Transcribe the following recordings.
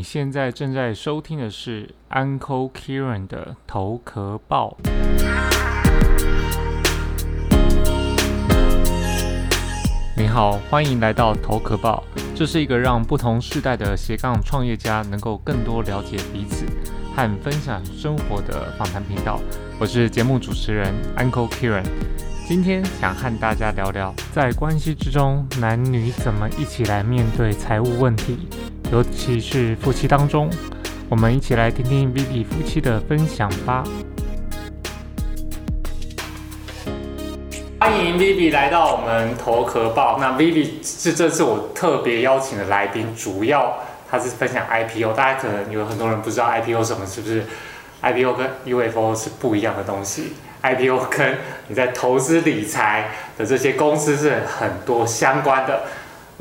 你现在正在收听的是 Uncle Kieran 的头壳报。你好，欢迎来到头壳报，这是一个让不同世代的斜杠创业家能够更多了解彼此和分享生活的访谈频道。我是节目主持人 Uncle Kieran，今天想和大家聊聊，在关系之中，男女怎么一起来面对财务问题，尤其是夫妻当中。我们一起来听听 Vivi 夫妻的分享吧。欢迎 Vivi 来到我们头壳报。那 Vivi 是这次我特别邀请的来宾，主要他是分享 IPO。大家可能有很多人不知道 IPO 什么，是不是？IPO 跟 UFO 是不一样的东西。IPO 跟你在投资理财的这些公司是很多相关的。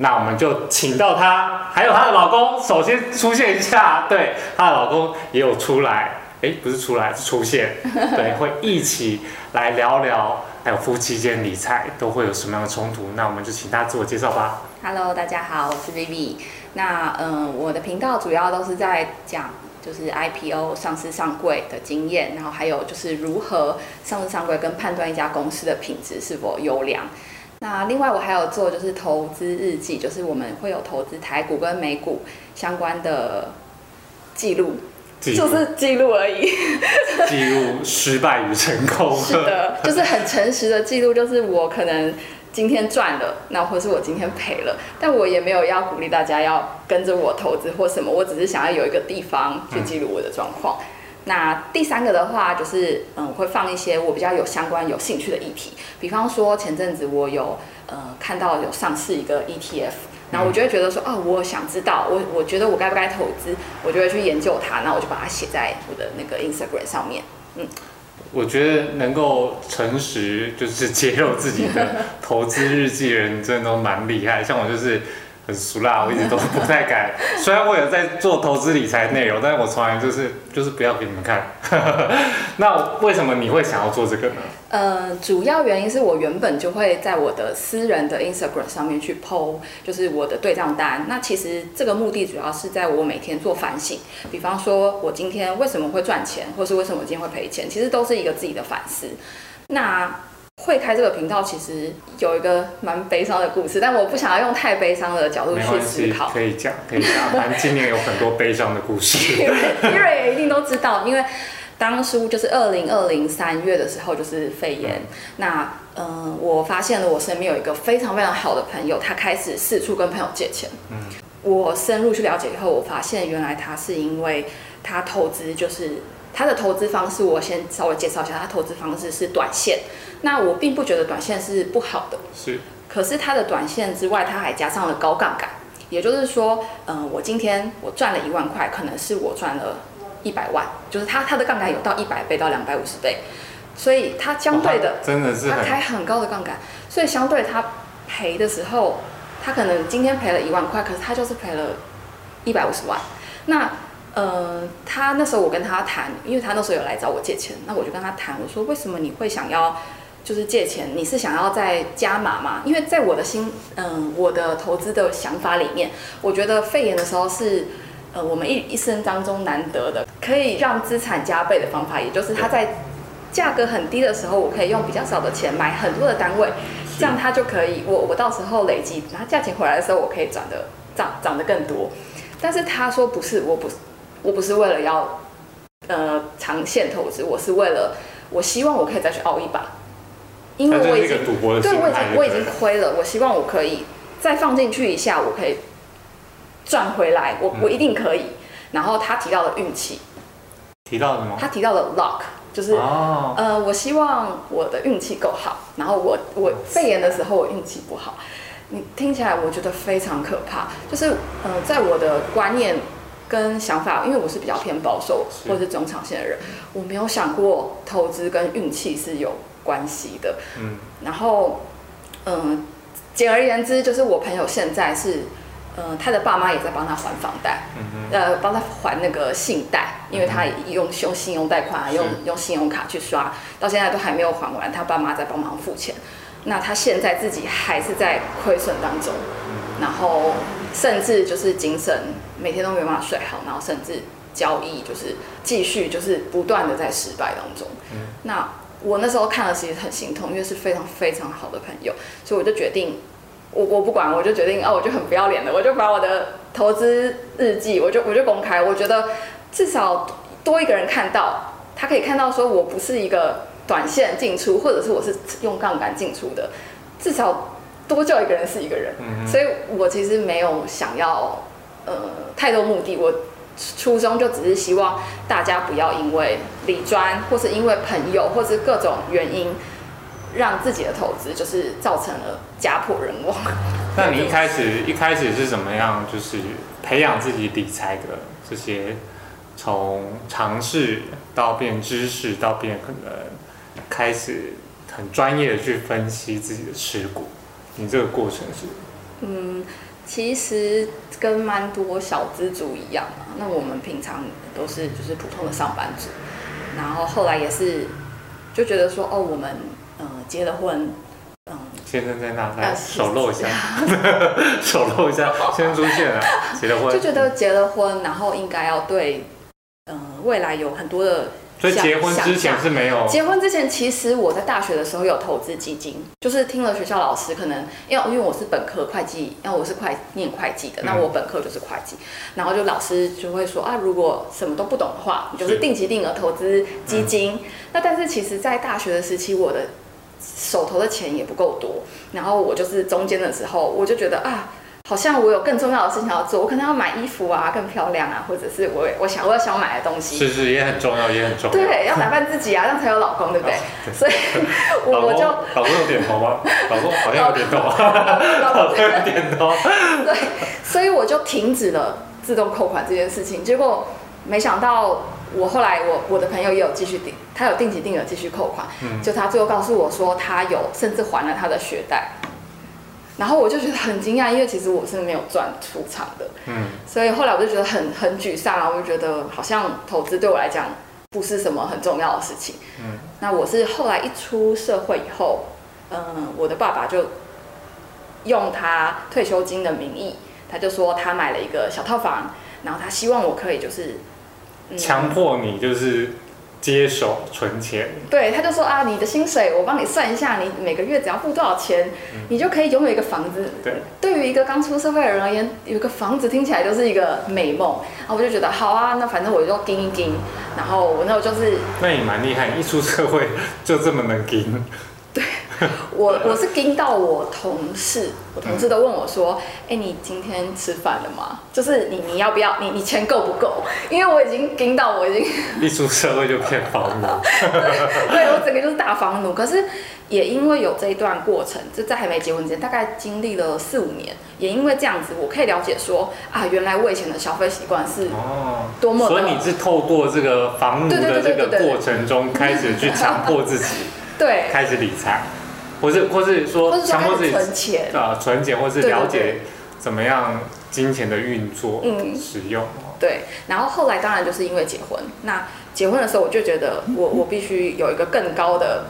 那我们就请到她，还有她的老公，首先出现一下。对，她的老公也有出来，诶，不是出来，是出现。对，会一起来聊聊，还有夫妻间理财都会有什么样的冲突？那我们就请她自我介绍吧。Hello，大家好，我是 Vivi。那嗯，我的频道主要都是在讲就是 IPO 上市上柜的经验，然后还有就是如何上市上柜跟判断一家公司的品质是否优良。那另外我还有做就是投资日记，就是我们会有投资台股跟美股相关的记录，就是记录而已。记录失败与成功。是的，就是很诚实的记录，就是我可能今天赚了，那或是我今天赔了，但我也没有要鼓励大家要跟着我投资或什么，我只是想要有一个地方去记录我的状况。那第三个的话，就是嗯，我会放一些我比较有相关、有兴趣的议题，比方说前阵子我有呃看到有上市一个 ETF，然后我就会觉得说，哦，我想知道，我我觉得我该不该投资，我就会去研究它，那我就把它写在我的那个 Instagram 上面。嗯我觉得能够诚实，就是揭露自己的投资日记的人，真的都蛮厉害。像我就是很俗辣，我一直都不太敢。虽然我有在做投资理财内容，但是我从来就是就是不要给你们看。那为什么你会想要做这个呢？呃，主要原因是我原本就会在我的私人的 Instagram 上面去 PO，就是我的对账单。那其实这个目的主要是在我每天做反省，比方说我今天为什么会赚钱，或是为什么我今天会赔钱，其实都是一个自己的反思。那会开这个频道，其实有一个蛮悲伤的故事，但我不想要用太悲伤的角度去思考。可以讲，可以讲。反正今年有很多悲伤的故事。因为也一定都知道，因为当初就是二零二零三月的时候，就是肺炎。那嗯、呃我发现了我身边有一个非常非常好的朋友，他开始四处跟朋友借钱。嗯我深入去了解以后，我发现原来他是因为他投资就是。他的投资方式，我先稍微介绍一下。他投资方式是短线，那我并不觉得短线是不好的，是，可是它的短线之外，它还加上了高杠杆，也就是说，嗯、我今天我赚了一万块，可能是我赚了一百万，就是它它的杠杆有到一百倍到两百五十倍，所以它相对的，真的是它开很高的杠杆，所以相对它赔的时候，它可能今天赔了一万块，可是它就是赔了一百五十万。那呃，他那时候我跟他谈，因为他那时候有来找我借钱，那我就跟他谈，我说为什么你会想要就是借钱？你是想要再加码吗？因为在我的心，嗯、我的投资的想法里面，我觉得肺炎的时候是。呃，我们一一生当中难得的，可以让资产加倍的方法，也就是它在价格很低的时候，我可以用比较少的钱买很多的单位，这样它就可以，我我到时候累积，然后价钱回来的时候，我可以涨得涨涨得更多。但是他说不是，我不是我不是为了要呃长线投资，我是为了我希望我可以再去熬一把，因为我已经赌博的对我已经我已经亏了，我希望我可以再放进去一下，我可以赚回来，我嗯我一定可以。然后他提到了运气，提到什么？他提到了 luck，就是哦，呃，我希望我的运气够好，然后我我肺炎的时候我运气不好，你听起来我觉得非常可怕。就是呃，在我的观念跟想法，因为我是比较偏保守或者是中长线的人，我没有想过投资跟运气是有关系的。嗯，然后嗯、简而言之，就是我朋友现在是。呃，他的爸妈也在帮他还房贷，嗯哼，呃，帮他还那个信贷，因为他用用信用贷款啊，用用信用卡去刷，到现在都还没有还完，他爸妈在帮忙付钱。那他现在自己还是在亏损当中，然后甚至就是精神每天都没有办法睡好，然后甚至交易就是继续就是不断的在失败当中。嗯那我那时候看了其实很心痛，因为是非常非常好的朋友，所以我就决定，我我不管，我就决定哦，我就很不要脸的，我就把我的投资日记，我就我就公开，我觉得至少多一个人看到，他可以看到说我不是一个短线进出，或者是我是用杠杆进出的，至少多救一个人是一个人。嗯所以我其实没有想要呃太多目的，我初衷就只是希望大家不要因为理专或是因为朋友或是各种原因，让自己的投资就是造成了家破人亡。那你一开始一开始是怎么样，就是培养自己理财的这些，从尝试到变知识，到变可能开始很专业的去分析自己的持股，你这个过程是？嗯，其实跟蛮多小资族一样嘛。那我们平常都是就是普通的上班族，然后后来也是就觉得说，哦，我们呃结了婚，嗯，先生在那，啊来手露一下，手露一下，先生出现了，结了婚，就觉得结了婚，然后应该要对呃未来有很多的所以结婚之前是没有，结婚之前，其实我在大学的时候有投资基金，就是听了学校老师可能，因为因为我是本科会计，因为我是会念会计的，那嗯我本科就是会计，然后就老师就会说啊，如果什么都不懂的话，你就是是定期定额投资基金。那但是其实，在大学的时期，我的手头的钱也不够多，然后我就是中间的时候，我就觉得啊。好像我有更重要的事情要做，我可能要买衣服啊，更漂亮啊，或者是我我想我要想买的东西，是是也很重要，也很重要。对，要打扮自己啊，这样才有老公，对不对？对 所以我我就老公有点头吗？老公好像有点头，老公有点头。对，所以我就停止了自动扣款这件事情。结果没想到，我后来我我的朋友也有继续定，他有定期定额继续扣款，嗯就他最后告诉我说，他有甚至还了他的学贷。然后我就觉得很惊讶，因为其实我是没有赚出场的，嗯，所以后来我就觉得很很沮丧啊，我就觉得好像投资对我来讲不是什么很重要的事情。嗯，那我是后来一出社会以后，嗯，我的爸爸就用他退休金的名义，他就说他买了一个小套房，然后他希望我可以就是，嗯强迫你就是接手存钱，对，他就说啊，你的薪水我帮你算一下，你每个月只要付多少钱，你就可以拥有一个房子。对，对于一个刚出社会的人而言，有一个房子听起来就是一个美梦。然后我就觉得好啊，那反正我就盯一盯。然后我那我就是那你蛮厉害，一出社会就这么能给。我我是盯到我同事，我同事都问我说：“哎、你今天吃饭了吗？就是你你要不要？你你钱够不够？因为我已经盯到我已经 一出社会就变房奴，对我整个就是大房奴。可是也因为有这一段过程，就在还没结婚之前，大概经历了四五年，也因为这样子，我可以了解说啊，原来我以前的消费习惯是哦，多么的所以你是透过这个房奴的这个过程中，开始去强迫自己对，开始理财，或是或是说强迫自己存钱。啊存钱，或是了解怎么样金钱的运作、嗯使用。对，然后后来当然就是因为结婚，那结婚的时候我就觉得我我必须有一个更高的，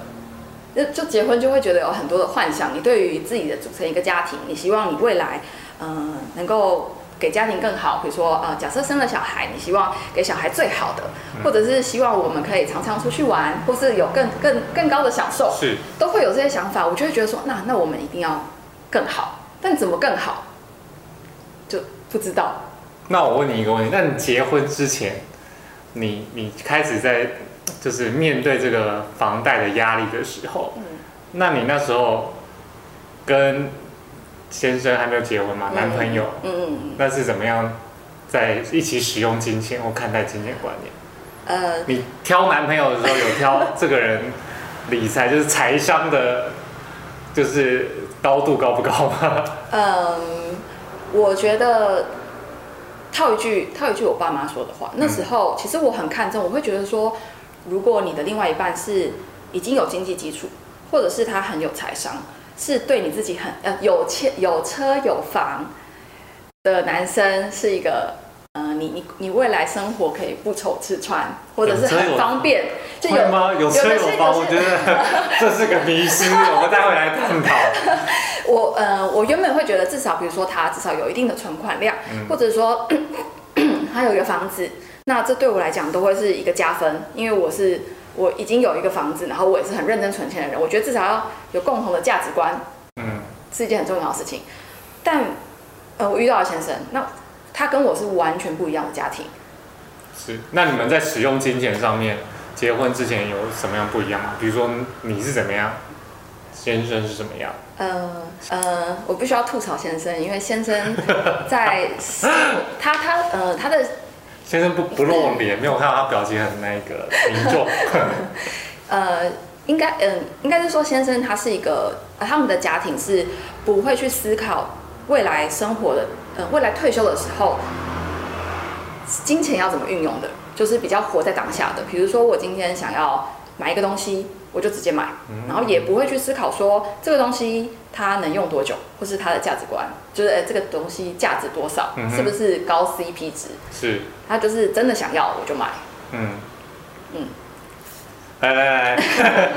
就就结婚就会觉得有很多的幻想，你对于自己的组成一个家庭，你希望你未来嗯、呃能够给家庭更好，比如说呃假设生了小孩，你希望给小孩最好的，或者是希望我们可以常常出去玩，或是有更更更高的享受，是，都会有这些想法，我就会觉得说，那那我们一定要更好，但怎么更好，就不知道。那我问你一个问题，那你结婚之前，你你开始在就是面对这个房贷的压力的时候，嗯。那你那时候跟先生还没有结婚嘛，男朋友，嗯嗯嗯。那是怎么样在一起使用金钱或看待金钱观念？呃，你挑男朋友的时候有挑这个人理财就是财商的，就是高度高不高吗？嗯，我觉得套一句套一句我爸妈说的话，那时候其实我很看重，我会觉得说，如果你的另外一半是已经有经济基础，或者是他很有财商，是对你自己很呃有钱有车有房的男生，是一个。呃，你你你未来生活可以不愁吃穿，或者是很方便，就有会吗？有车有房，我觉得 这是个迷失，我们待会来探讨。我呃，我原本会觉得至少比如说他至少有一定的存款量，嗯或者说 他有一个房子，那这对我来讲都会是一个加分，因为我是我已经有一个房子，然后我也是很认真存钱的人，我觉得至少要有共同的价值观嗯，是一件很重要的事情。但呃，我遇到了先生，那他跟我是完全不一样的家庭。是。那你们在使用金钱上面，结婚之前有什么样不一样吗？比如说你是怎么样，先生是怎么样？呃呃，我必须要吐槽先生，因为先生在 他他呃他的先生不不露脸，没有看到他表情很那个凝重。呃，应该嗯、应该是说先生他是一个、他们的家庭是不会去思考未来生活的，呃，未来退休的时候，金钱要怎么运用的，就是比较活在当下的。比如说我今天想要买一个东西，我就直接买，然后也不会去思考说这个东西它能用多久，或是它的价值观，就是、呃、这个东西价值多少，嗯是不是高 CP 值，是，他就是真的想要我就买。嗯。嗯，来来来，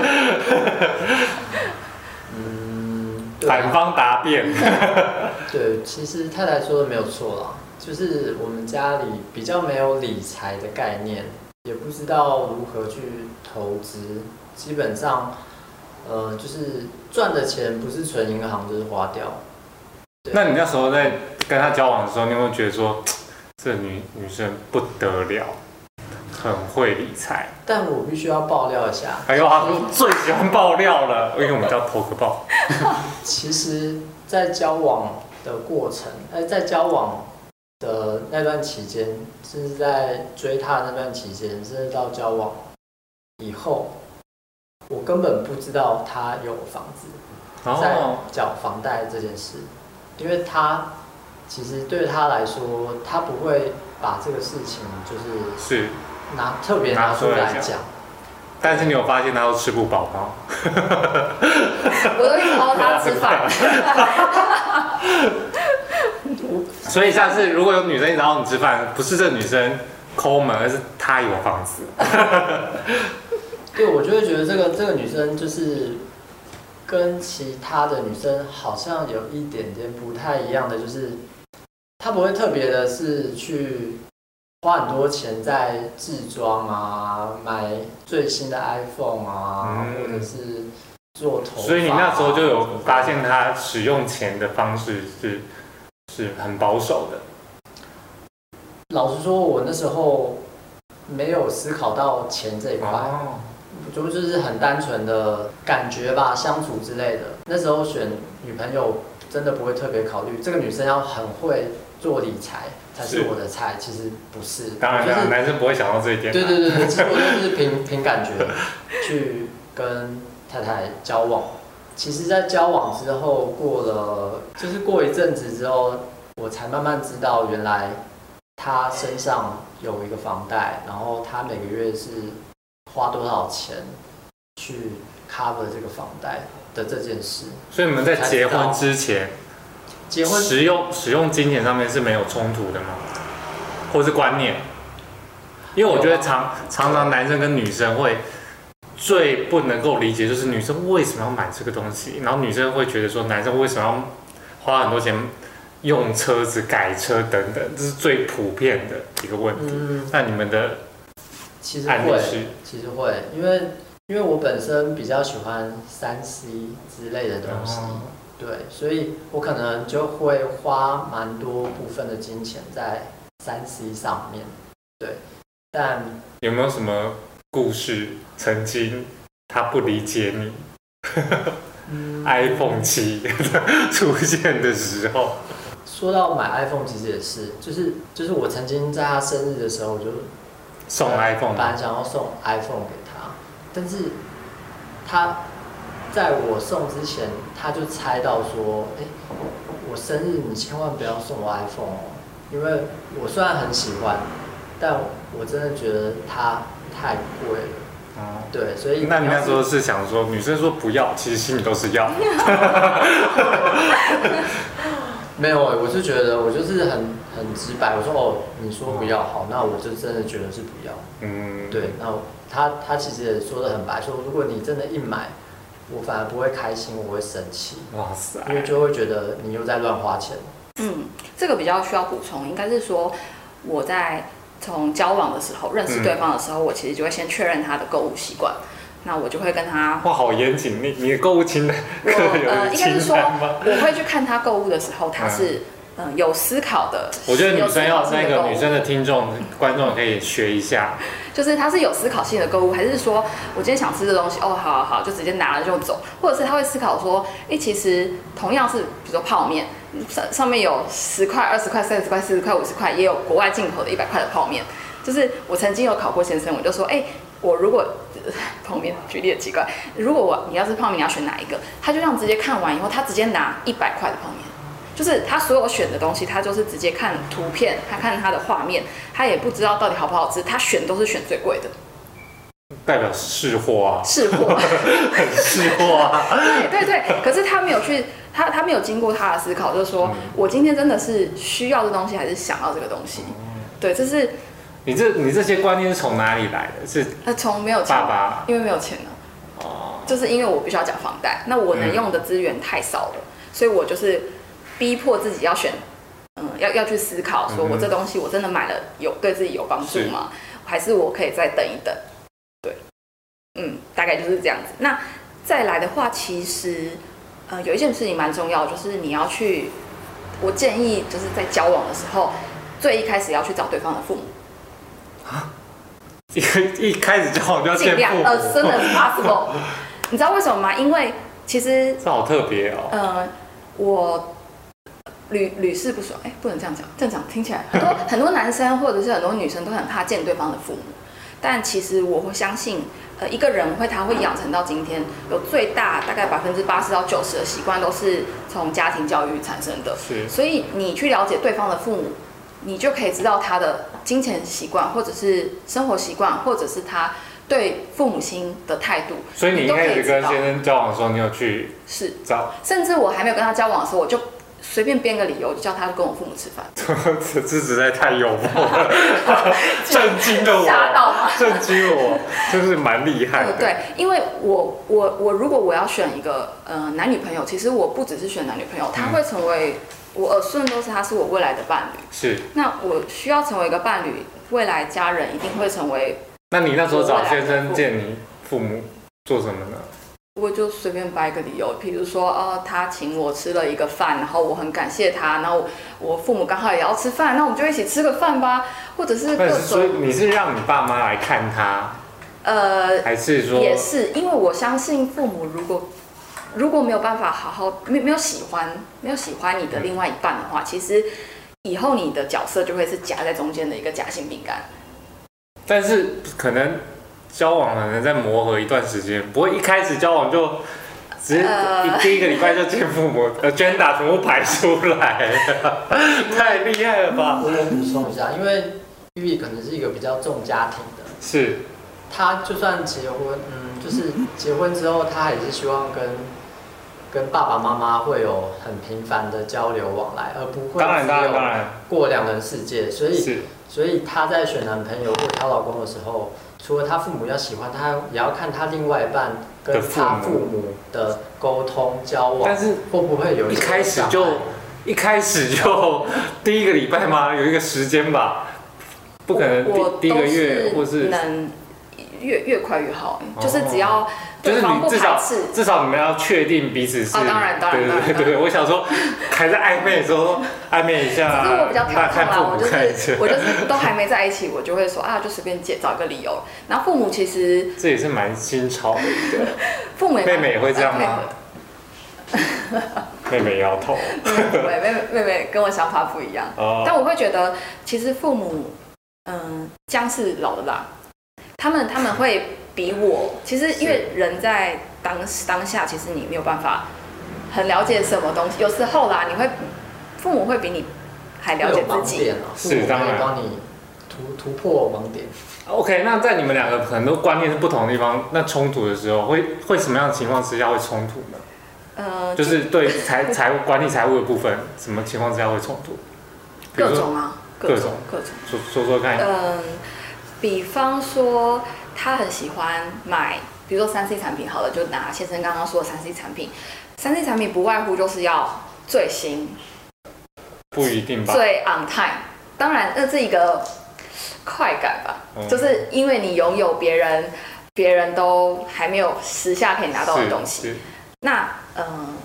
嗯，反方答辩。对，其实太太说的没有错啦，就是我们家里比较没有理财的概念，也不知道如何去投资，基本上，呃，就是赚的钱不是存银行就是花掉。那你那时候在跟他交往的时候，你有没有觉得说，这女女生不得了，很会理财？但我必须要爆料一下，哎呦，他最喜欢爆料了，因为我们叫投个爆。其实，在交往的过程，哎，在交往的那段期间，甚至在追她那段期间，甚至到交往以后，我根本不知道她有房子，在哦，缴房贷这件事，因为她其实对她来说，她不会把这个事情就是是，拿特别拿出来讲。但是你有发现他都吃不饱吗？我都一直邀他吃饭。所以下次如果有女生找你吃饭，不是这女生抠门，而是她有房子。对，我就会觉得这个这个女生就是跟其他的女生好像有一点点不太一样的，就是她不会特别的是去花很多钱在制装啊，买最新的 iPhone 啊，嗯或者是做头所以你那时候就有发现她使用钱的方式是是很保守的。老实说，我那时候没有思考到钱这一块。哦，就就是很单纯的感觉吧，相处之类的。那时候选女朋友真的不会特别考虑这个女生要很会做理财才是是我的菜，其实不是。当然，当然，就是男生不会想到这一点。对对对对，其实我就是凭凭感觉去跟太太交往。其实，在交往之后，过了就是过一阵子之后，我才慢慢知道，原来他身上有一个房贷，然后他每个月是花多少钱去 cover 这个房贷的这件事。所以你们在结婚之前，结婚使用使用金钱上面是没有冲突的吗？或是观念？因为我觉得常常常男生跟女生会最不能够理解，就是女生为什么要买这个东西，然后女生会觉得说男生为什么要花很多钱用车子改车等等，这是最普遍的一个问题。嗯，那你们的其实会，其实会，因为因为我本身比较喜欢三 C 之类的东西，哦。对，所以我可能就会花蛮多部分的金钱在三 C 上面，对，但有没有什么故事曾经他不理解你嗯 iPhone 七 出现的时候？说到买 iPhone，其实也是，就是就是我曾经在他生日的时候，我就送 iPhone 本来想要送 iPhone 给他，但是他在我送之前，他就猜到说，哎、我生日你千万不要送我 iPhone 哦，因为我虽然很喜欢，但我真的觉得它太贵了。哦，对，所以那你那时候是想说，女生说不要，其实心里都是要。没有欸，我是觉得我就是很很直白，我说哦，你说不要好，那我就真的觉得是不要。嗯，对，那我他他其实也说的很白，说如果你真的硬买，我反而不会开心，我会生气，哇塞，因为就会觉得你又在乱花钱。嗯，这个比较需要补充，应该是说我在从交往的时候认识对方的时候，我其实就会先确认他的购物习惯，那我就会跟他，哇，好严谨，你你的购物清单，我呃应该是清说？我会去看他购物的时候，他是嗯、有思考的。我觉得女生要那个女生的听众观众可以学一下，就是他是有思考性的购物，还是说我今天想吃这东西，哦，好好好，就直接拿了就走，或者是他会思考说，哎、其实同样是比如说泡面，上上面有十块、二十块、三十块、四十块、五十块，也有国外进口的一百块的泡面。就是我曾经有考过先生，我就说，哎、我如果 泡面举例很奇怪，如果我你要是泡面，你要选哪一个？他就这样直接看完以后，他直接拿一百块的泡面。就是他所有选的东西，他就是直接看图片，他看他的画面，他也不知道到底好不好吃，他选都是选最贵的。代表是货啊，是货，很是货啊，对对对。可是他没有去，他他没有经过他的思考，就是说、嗯。我今天真的是需要这东西，还是想要这个东西？对，这是你这你这些观念是从哪里来的？是呃从没有钱爸，爸。因为没有钱呢，哦，就是因为我必须要缴房贷，那我能用的资源太少了，所以我就是逼迫自己要选，嗯，要要去思考，说我这东西我真的买了有对自己有帮助吗？还是我可以再等一等？对，嗯，大概就是这样子。那再来的话，其实呃有一件事情蛮重要，就是你要去，我建议就是在交往的时候，最一开始要去找对方的父母，一 一开始交往就要尽量见父母，soon as possible。你知道为什么吗？因为其实这好特别哦。呃，我屡屡试不爽，哎、不能这样讲，这样讲听起来很多很多男生或者是很多女生都很怕见对方的父母，但其实我会相信，呃，一个人会他会养成到今天，有最大大概百分之八十到九十的习惯都是从家庭教育产生的，是。所以你去了解对方的父母，你就可以知道他的金钱习惯，或者是生活习惯，或者是他对父母亲的态度，所以你一开始跟先生交往的时候，你有去是，找，甚至我还没有跟他交往的时候，我就随便编个理由，就叫他跟我父母吃饭，这 这实在太幽默了，震惊了吓到震惊了我，就是蛮厉害的。呃，对，因为我我我如果我要选一个呃男女朋友，其实我不只是选男女朋友，他嗯会成为我耳顺都是他是我未来的伴侣。是，那我需要成为一个伴侣，未来家人一定会成为，那你那时候找先生见你父母做什么呢？我就随便掰个理由，比如说呃他请我吃了一个饭，然后我很感谢他，然后我父母刚好也要吃饭，那我们就一起吃个饭吧，或者是各种你是让你爸妈来看他，呃还是说也是，因为我相信父母如果如果没有办法好好没没有喜欢没有喜欢你的另外一半的话，其实以后你的角色就会是夹在中间的一个夹心饼干。但是可能交往可能在磨合一段时间，不会一开始交往就直接第一个礼拜就见父母，agenda 全部排出来，太厉害了吧？我我补充一下，因为玉玉可能是一个比较重家庭的，是，他就算结婚，嗯，就是结婚之后，他还是希望跟跟爸爸妈妈会有很频繁的交流往来，而不会当然当只有然当然。过两人世界。所以是，所以她在选男朋友或挑老公的时候，除了她父母要喜欢，她也要看她另外一半跟的父母她父母的沟通交往但，是会不会有一开始就一开始就第一个礼拜吗？有一个时间吧，不可能我第第一个月或都是能越越快越好，哦就是只要就是你至少。至少你们要确定彼此是，哦当然当然对对对我想说还在暧昧的时候暧昧一下，只是我比较调控啦，我就是我就是都还没在一起，我就会说啊，就随便借找一个理由。然后父母其实这也是蛮新潮的 父母妹妹也会这样吗？妹妹。摇头。对，妹妹妹妹跟我想法不一样，哦，但我会觉得其实父母，嗯，姜是老的辣，他们他们会比我，其实因为人在当当下，其实你没有办法很了解什么东西，有时候啦，你会父母会比你还了解自己，啊，是当然帮你突突破盲点。OK，那在你们两个很多观念是不同的地方，那冲突的时候会会什么样的情况之下会冲突呢？呃，就是对财 财务管理财务的部分，什么情况之下会冲突？各种啊，各种各种各种。说说说看，嗯，比方说他很喜欢买，比如说三 C 产品，好了，就拿先生刚刚说的三 C 产品，三 C 产品不外乎就是要最新、不一定吧？最 on time。当然，那是一个快感吧，嗯就是因为你拥有别人别人都还没有时下可以拿到的东西。那嗯，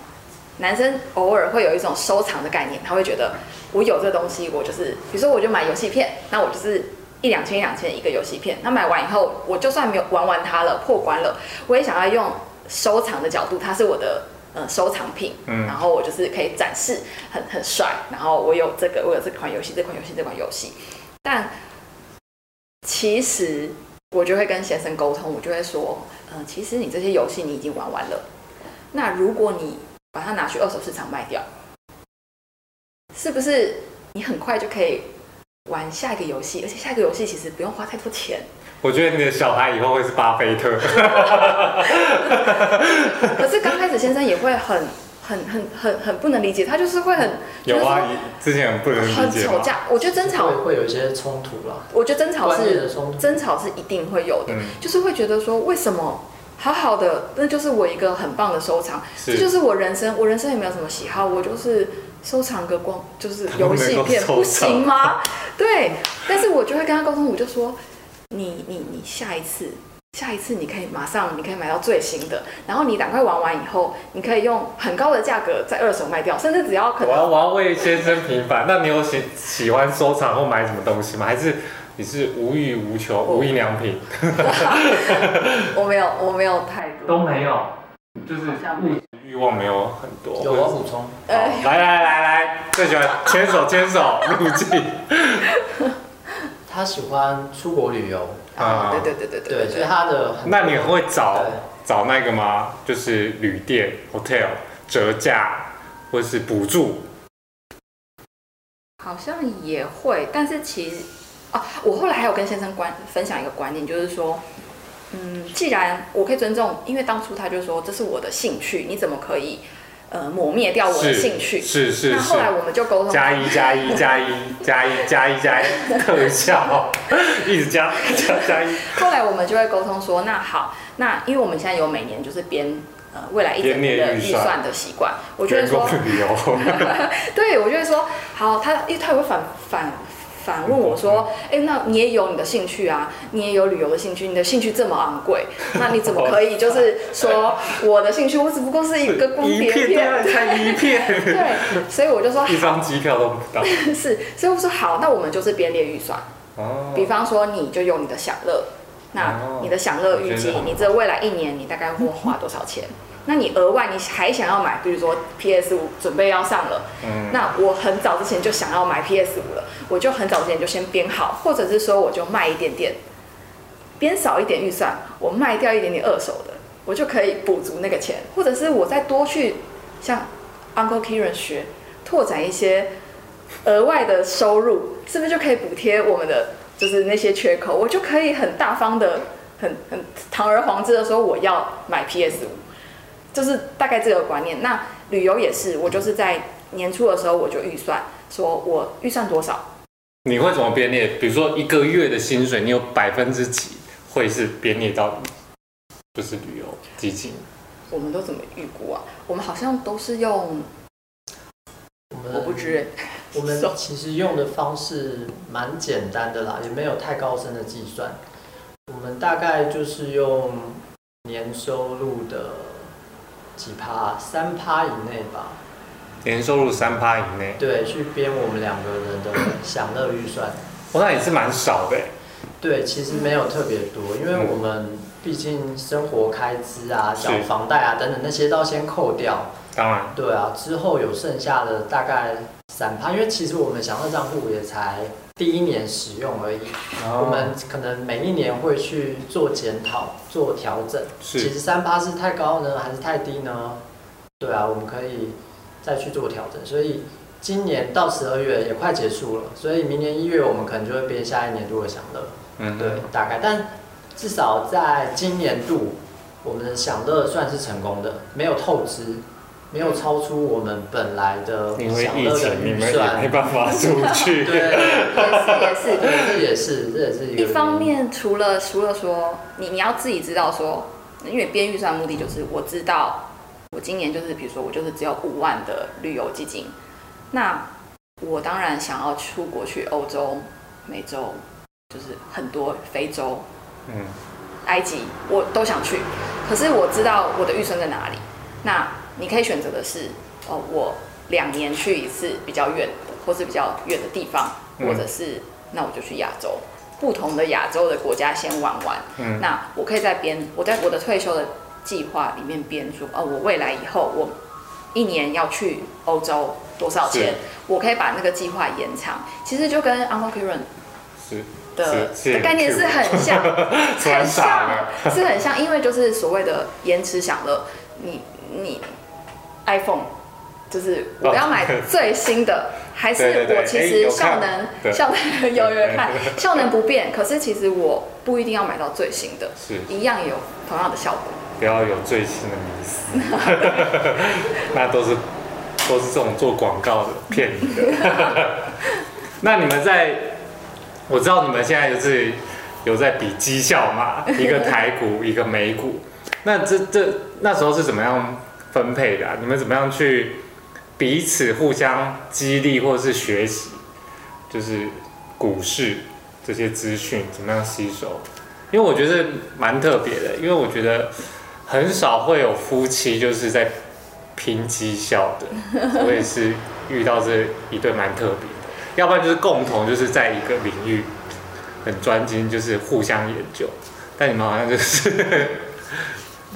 男生偶尔会有一种收藏的概念，他会觉得我有这东西，我就是，比如说我就买游戏片，那我就是一两千一两千一个游戏片，那买完以后，我就算没有玩完它了，破关了，我也想要用收藏的角度，它是我的呃收藏品，嗯然后我就是可以展示很很帅，然后我有这个，我有这款游戏，这款游戏，这款游戏，但其实我就会跟先生沟通，我就会说，嗯、其实你这些游戏你已经玩完了。那如果你把它拿去二手市场卖掉，是不是你很快就可以玩下一个游戏？而且下一个游戏其实不用花太多钱。我觉得你的小孩以后会是巴菲特。可是刚开始先生也会很、很、很、很、很不能理解，他就是会很有啊就是，之前很不能理解很。吵架。我觉得争吵会，有一些冲突啦，我觉得争吵是。争吵是一定会有的，嗯，就是会觉得说为什么好好的，那就是我一个很棒的收藏，这就是我人生，我人生也没有什么喜好，我就是收藏个光，就是都游戏片，不行吗？对，但是我就会跟他沟通，我就说，你你你下一次。下一次你可以马上，你可以买到最新的，然后你赶快玩完以后，你可以用很高的价格在二手卖掉，甚至只要可能我要我要为先生平反。那你有喜喜欢收藏或买什么东西吗？还是你是无欲无求、无印良品？我没有我没有太多，都没有，就是欲望没有很多。有我补充，来来来来，最喜欢牵手牵手入境。他喜欢出国旅游，啊，对对对对对，对所以他的那你会找找那个吗？就是旅店 hotel 折价或是补助？好像也会，但是其实啊，我后来还有跟先生观分享一个观念，就是说，嗯，既然我可以尊重，因为当初他就说这是我的兴趣，你怎么可以呃抹灭掉我的兴趣？是是是那后。来我们就沟通，加一加一 加一加一加一加一特效，一直加加加一，后来我们就会沟通说，那好，那因为我们现在有每年就是编呃未来一整年的预算。的习惯，我觉得说，对我就会说，好，他因为他也会反反反问我说，哎、那你也有你的兴趣啊，你也有旅游的兴趣，你的兴趣这么昂贵，那你怎么可以就是说我的兴趣，我只不过是一个光碟一片才一片，对，所以我就说 一张机票都不到。是，所以我说好，那我们就是编列预算，哦，比方说你就用你的享乐，那哦。你的享乐预计你这未来一年你大概会花多少钱？那你额外你还想要买，比如说 PS 五准备要上了。嗯，那我很早之前就想要买 PS 五了，我就很早之前就先编好，或者是说我就卖一点点，编少一点预算，我卖掉一点点二手的，我就可以补足那个钱，或者是我再多去像 Uncle Kieran 学，拓展一些额外的收入，是不是就可以补贴我们的就是那些缺口？我就可以很大方的、很很堂而皇之的说我要买 PS 五，就是大概这个观念。那旅游也是，我就是在年初的时候我就预算，说我预算多少，你会怎么编列？比如说一个月的薪水，你有百分之几会是编列到就是旅游基金？我们都怎么预估啊？我们好像都是用，我们我不知欸我们其实用的方式蛮简单的啦，也没有太高深的计算。我们大概就是用年收入的几趴，三趴以内吧，年收入三趴以内，对，去编我们两个人的享乐预算。我那也是蛮少的欸。对，其实没有特别多，因为我们毕竟生活开支啊、是缴房贷啊等等那些都要先扣掉。当然，对啊，之后有剩下的大概三趴，因为其实我们享乐账户也才第一年使用而已，哦我们可能每一年会去做检讨、做调整。其是实三八是太高呢，还是太低呢？对啊，我们可以再去做调整。所以今年到十二月也快结束了，所以明年一月我们可能就会编下一年度的享乐。嗯对，大概，但至少在今年度，我们的享乐算是成功的，没有透支。没有超出我们本来的因为疫享乐的情，你们也预算没。办法出去。对，也是也是。对，这也是这也是一个一方面，除了除了说你你要自己知道说，因为编预算的目的就是我知道我今年就是比如说我就是只有五万的旅游基金，那我当然想要出国去欧洲、美洲，就是很多非洲、嗯，埃及，我都想去。可是我知道我的预算在哪里，那你可以选择的是，哦，我两年去一次比较远的，或是比较远的地方，嗯或者是那我就去亚洲，不同的亚洲的国家先玩玩。嗯那我可以在编，我在我的退休的计划里面编出，哦，我未来以后我一年要去欧洲多少钱，我可以把那个计划延长。其实就跟 Uncle Kieran 是的的概念是很像，很。像，是很像，因为就是所谓的延迟享乐，你你 iPhone 就是我要买最新的，还是我其实效能对效能有有 看效能不变，可是其实我不一定要买到最新的，是一样有同样的效果。不要有最新的迷思，那都是都是这种做广告的骗你的。那你们在，我知道你们现在就是有在比绩效嘛，一个台股，一个美股。那这这那时候是怎么样分配的、啊？你们怎么样去彼此互相激励或者是学习？就是股市这些资讯怎么样吸收？因为我觉得蛮特别的，因为我觉得很少会有夫妻就是在拼绩效的，我也是遇到这一对蛮特别的，要不然就是共同就是在一个领域很专精，就是互相研究，但你们好像就是应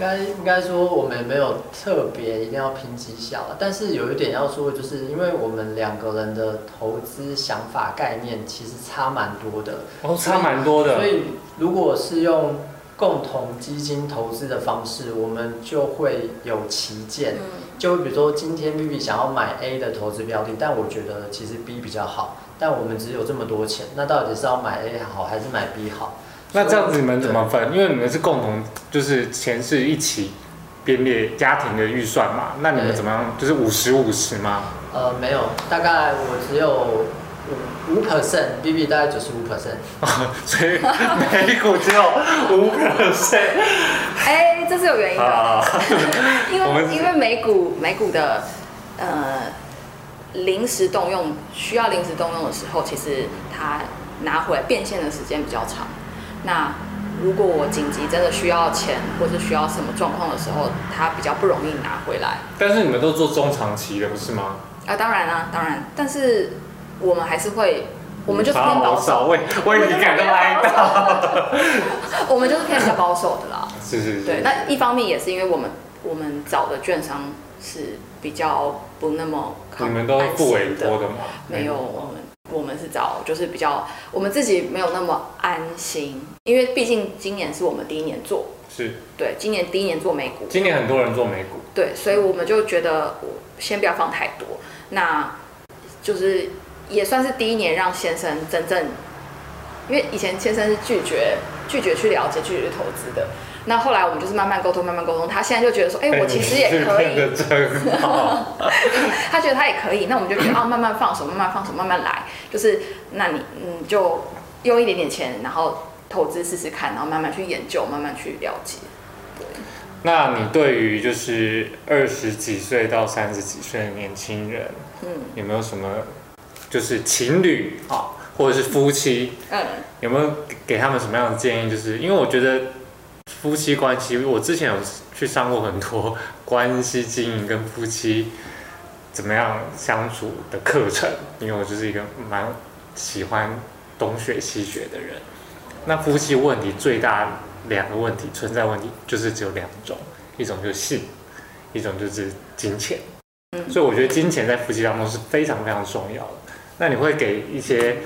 该应该说我们也没有特别一定要拼绩效啊，但是有一点要说的就是，因为我们两个人的投资想法概念其实差蛮多的，哦差蛮多的所，以如果是用共同基金投资的方式，我们就会有旗舰。嗯，就比如说今天 Vivi 想要买 A 的投资标的，但我觉得其实 B 比较好，但我们只有这么多钱，那到底是要买 A 好还是买 B 好？那这样子你们怎么分？因为你们是共同，就是钱是一起编列家庭的预算嘛，那你们怎么样？就是五十五十吗？呃，没有，大概我只有五五 percent，Vivi 大概九十五 percent。所以每股只有五 percent 哎、这是有原因的，啊，因我们为因为美股美股的呃临时动用需要临时动用的时候，其实它拿回来变现的时间比较长。那如果我紧急真的需要钱，或是需要什么状况的时候，它比较不容易拿回来。但是你们都做中长期的不是吗？啊，当然啊、当然，但是我们还是会，我们就是偏保，守，为为你感到哀悼。我们就是偏比较保守的啦。是是是，对，那一方面也是因为我们我们找的券商是比较不那么你们都安付委托的吗？没有，我们我们是找就是比较我们自己没有那么安心，因为毕竟今年是我们第一年做，是，对，今年第一年做美股，今年很多人做美股，对，所以我们就觉得我先不要放太多，那就是也算是第一年让先生真正，因为以前先生是拒绝拒绝去了解、拒绝去投资的。那后来我们就是慢慢沟通，慢慢沟通。他现在就觉得说，哎、我其实也可以，真好。他觉得他也可以。那我们就觉得啊，慢慢放手，慢慢放手，慢慢来。就是，那你嗯，就用一点点钱，然后投资试试看，然后慢慢去研究，慢慢去了解。对，那你对于就是二十几岁到三十几岁的年轻人，嗯有没有什么就是情侣啊，或者是夫妻，嗯有没有给他们什么样的建议？就是因为我觉得夫妻关系，我之前有去上过很多关系经营跟夫妻怎么样相处的课程，因为我就是一个蛮喜欢东学西学的人。那夫妻问题最大两个问题存在问题就是只有两种，一种就是性，一种就是金钱。所以我觉得金钱在夫妻当中是非常非常重要的。那你会给一些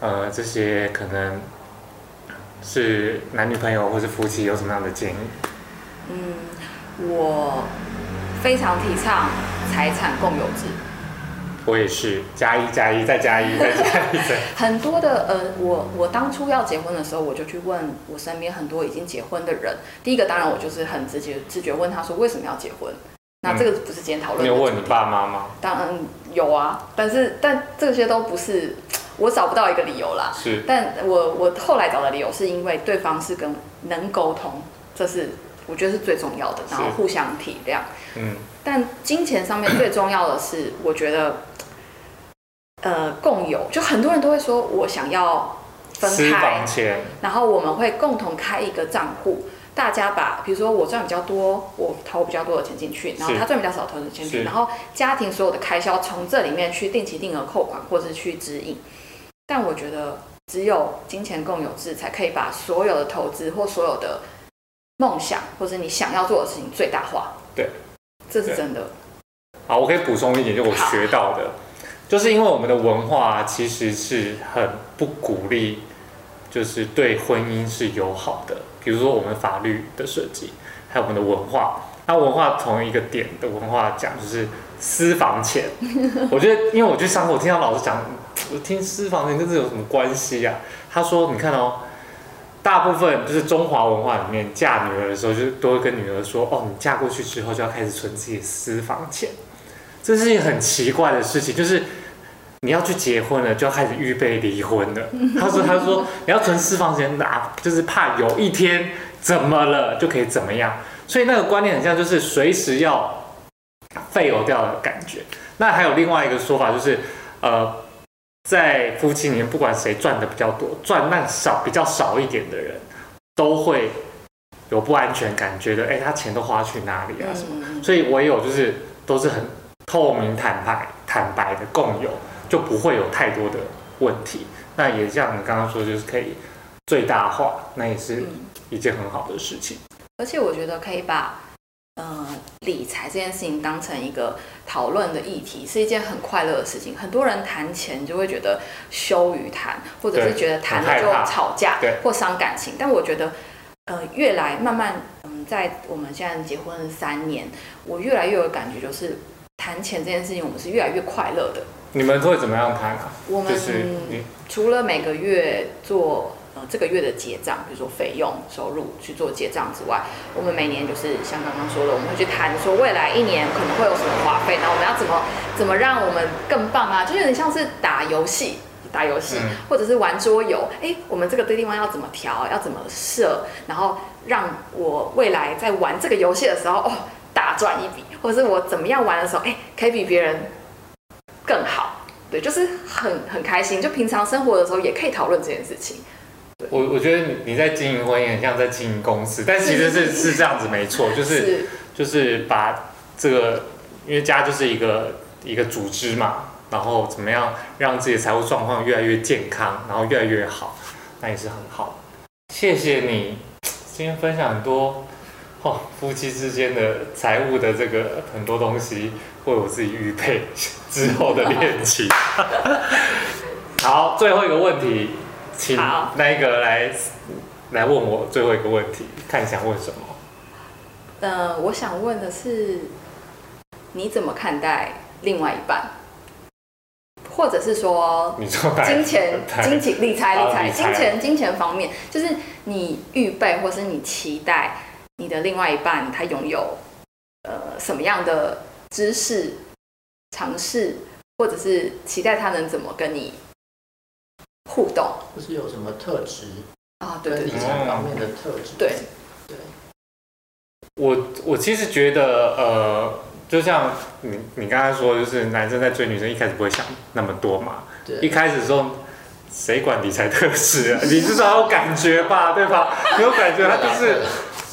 呃这些可能是男女朋友或是夫妻有什么样的建议？嗯，我非常提倡财产共有制。我也是加一加一再加一再加一再。很多的呃，我我当初要结婚的时候，我就去问我身边很多已经结婚的人。第一个当然我就是很直接直觉问他说为什么要结婚？那这个不是今天讨论的。你有问你爸妈吗？当然有啊，但是但这些都不是我找不到一个理由啦。是，但我我后来找的理由是因为对方是跟能沟通，这是我觉得是最重要的，然后互相体谅。嗯，但金钱上面最重要的是，我觉得，呃，共有，就很多人都会说我想要分开，钱，然后我们会共同开一个账户，大家把，比如说我赚比较多，我投比较多的钱进去，然后他赚比较少投的钱进去，然后家庭所有的开销从这里面去定期定额扣款或是去指引。但我觉得只有金钱共有制才可以把所有的投资或所有的梦想或者你想要做的事情最大化。对，这是真的。好，我可以补充一点，就我学到的，就是因为我们的文化其实是很不鼓励，就是对婚姻是友好的。比如说我们法律的设计，还有我们的文化。那文化从一个点的文化讲，就是私房钱。我觉得，因为我去上课，我听到老师讲，我听私房钱跟这有什么关系啊？他说，你看哦。大部分就是中华文化里面嫁女儿的时候，就都会跟女儿说：“哦，你嫁过去之后就要开始存自己的私房钱。”这是一个很奇怪的事情，就是你要去结婚了，就要开始预备离婚了。他说：“他说你要存私房钱，哪就是怕有一天怎么了就可以怎么样。”所以那个观念很像，就是随时要废油掉的感觉。那还有另外一个说法，就是呃，在夫妻里面，不管谁赚的比较多，赚那少比较少一点的人，都会有不安全感，觉得哎、他钱都花去哪里啊什么。嗯，所以唯有就是都是很透明、坦白、坦白的共有，就不会有太多的问题。那也像你刚刚说，就是可以最大化，那也是嗯一件很好的事情。而且我觉得可以把呃理财这件事情当成一个讨论的议题，是一件很快乐的事情。很多人谈钱就会觉得羞于谈，或者是觉得谈了就吵架对或伤感情。但我觉得，呃，越来慢慢，嗯，在我们现在结婚三年，我越来越有感觉，就是谈钱这件事情，我们是越来越快乐的。你们会怎么样谈啊？我们就是除了每个月做呃这个月的结账，比如说费用、收入去做结账之外，我们每年就是像刚刚说的，我们会去谈说未来一年可能会有什么花费，然后我们要怎么怎么让我们更棒啊，就有点像是打游戏。打游戏嗯，或者是玩桌游，哎，我们这个地方要怎么调，要怎么设，然后让我未来在玩这个游戏的时候，哦，大赚一笔，或者是我怎么样玩的时候，哎，可以比别人更好。对，就是很很开心。就平常生活的时候也可以讨论这件事情。我我觉得你你在经营婚姻很像在经营公司，但其实是是这样子没错，就是就是把这个，因为家就是一个一个组织嘛，然后怎么样让自己的财务状况越来越健康，然后越来越好，那也是很好。谢谢你今天分享很多哦，夫妻之间的财务的这个很多东西，为我自己预备 之后的恋情。好，最后一个问题，请好。那一个来来问我最后一个问题，看你想问什么。呃，我想问的是，你怎么看待另外一半，或者是说你说金钱、哪金钱、理财、理财金钱、金钱方面，就是你预备或是你期待你的另外一半他拥有呃什么样的知识、尝试，或者是期待他能怎么跟你互动或是有什么特质，啊？对理对，财方面的特质。对对，我我其实觉得，呃，就像你你刚才说，就是男生在追女生一开始不会想那么多嘛，对一，开始的时候谁管理财特质啊？你至少有感觉吧，对吧？没有感觉，他就是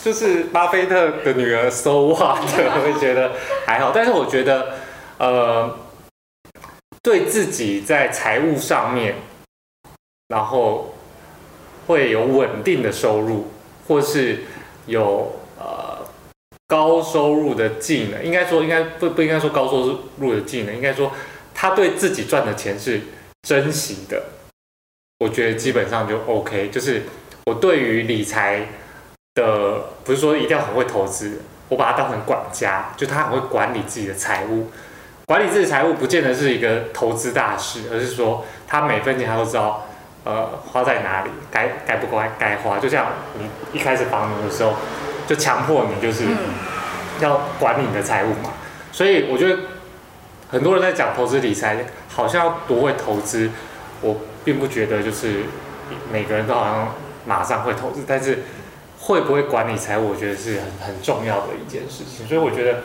就是巴菲特的女儿 so what，我会觉得还好。但是我觉得，呃，对自己在财务上面，然后会有稳定的收入，或是有呃高收入的技能，应该说应该不不应该说高收入的技能，应该说他对自己赚的钱是珍惜的，我觉得基本上就 OK。就是我对于理财的，不是说一定要很会投资，我把它当成管家，就他很会管理自己的财务。管理自己财务不见得是一个投资大师，而是说他每分钱他都知道，呃，花在哪里，该该不该该花。就像你一开始房奴的时候，就强迫你就是嗯，要管理你的财务嘛。所以我觉得很多人在讲投资理财，好像要多会投资，我并不觉得就是每个人都好像马上会投资，但是会不会管理财务，我觉得是很很重要的一件事情。所以我觉得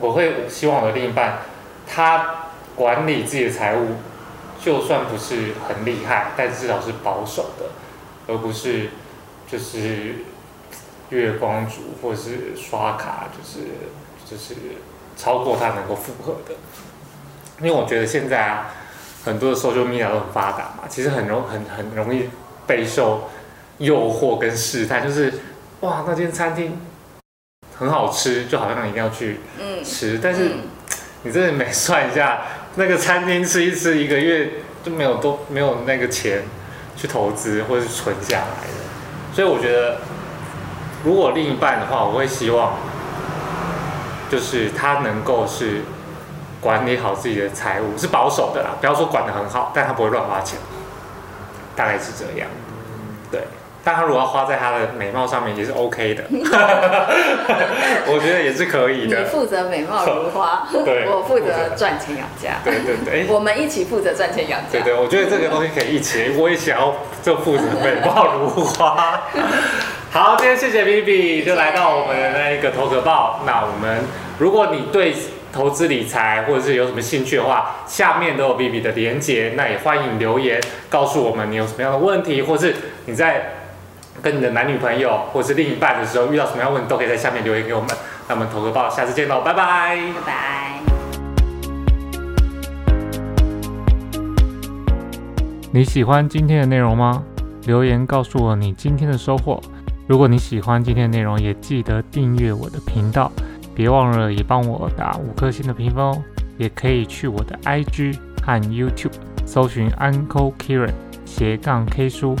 我会希望我的另一半，他管理自己的财务，就算不是很厉害，但至少是保守的，而不是就是月光族或者是刷卡，就是就是超过他能够负荷的。因为我觉得现在啊，很多的 social media 都很发达嘛，其实很容很很容易备受诱惑跟试探，就是哇那间餐厅很好吃，就好像你一定要去嗯，吃，但是嗯你真的每算一下，那个餐厅吃一吃一个月就没有多没有那个钱去投资或者是存下来的，所以我觉得如果另一半的话，我会希望就是他能够是管理好自己的财务，是保守的啦，不要说管得很好，但他不会乱花钱，大概是这样，但他如果要花在他的美貌上面也是 OK 的，我觉得也是可以的你的。负责美貌如花，对我负责赚钱养家，对对对，哎我们一起负责赚钱养家。对对，我觉得这个东西可以一起，我也想要就负责美貌如花。好，今天谢谢 Vivi，就来到我们的那一个投可报。那我们，如果你对投资理财或者是有什么兴趣的话，下面都有 Vivi 的连接，那也欢迎留言告诉我们你有什么样的问题，或是你在跟你的男女朋友或是另一半的时候遇到什么样问题，都可以在下面留言给我们。那我们投个报，下次见喽，拜拜。拜拜。你喜欢今天的内容吗？留言告诉我你今天的收获。如果你喜欢今天的内容，也记得订阅我的频道，别忘了也帮我打五颗星的评分哦。也可以去我的 IG 和 YouTube 搜寻 Uncle Kieran 斜杠 K 书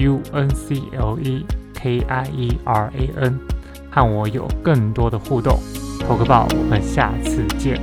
U N C L E K I E R A N，和我有更多的互动。投个报，我们下次见。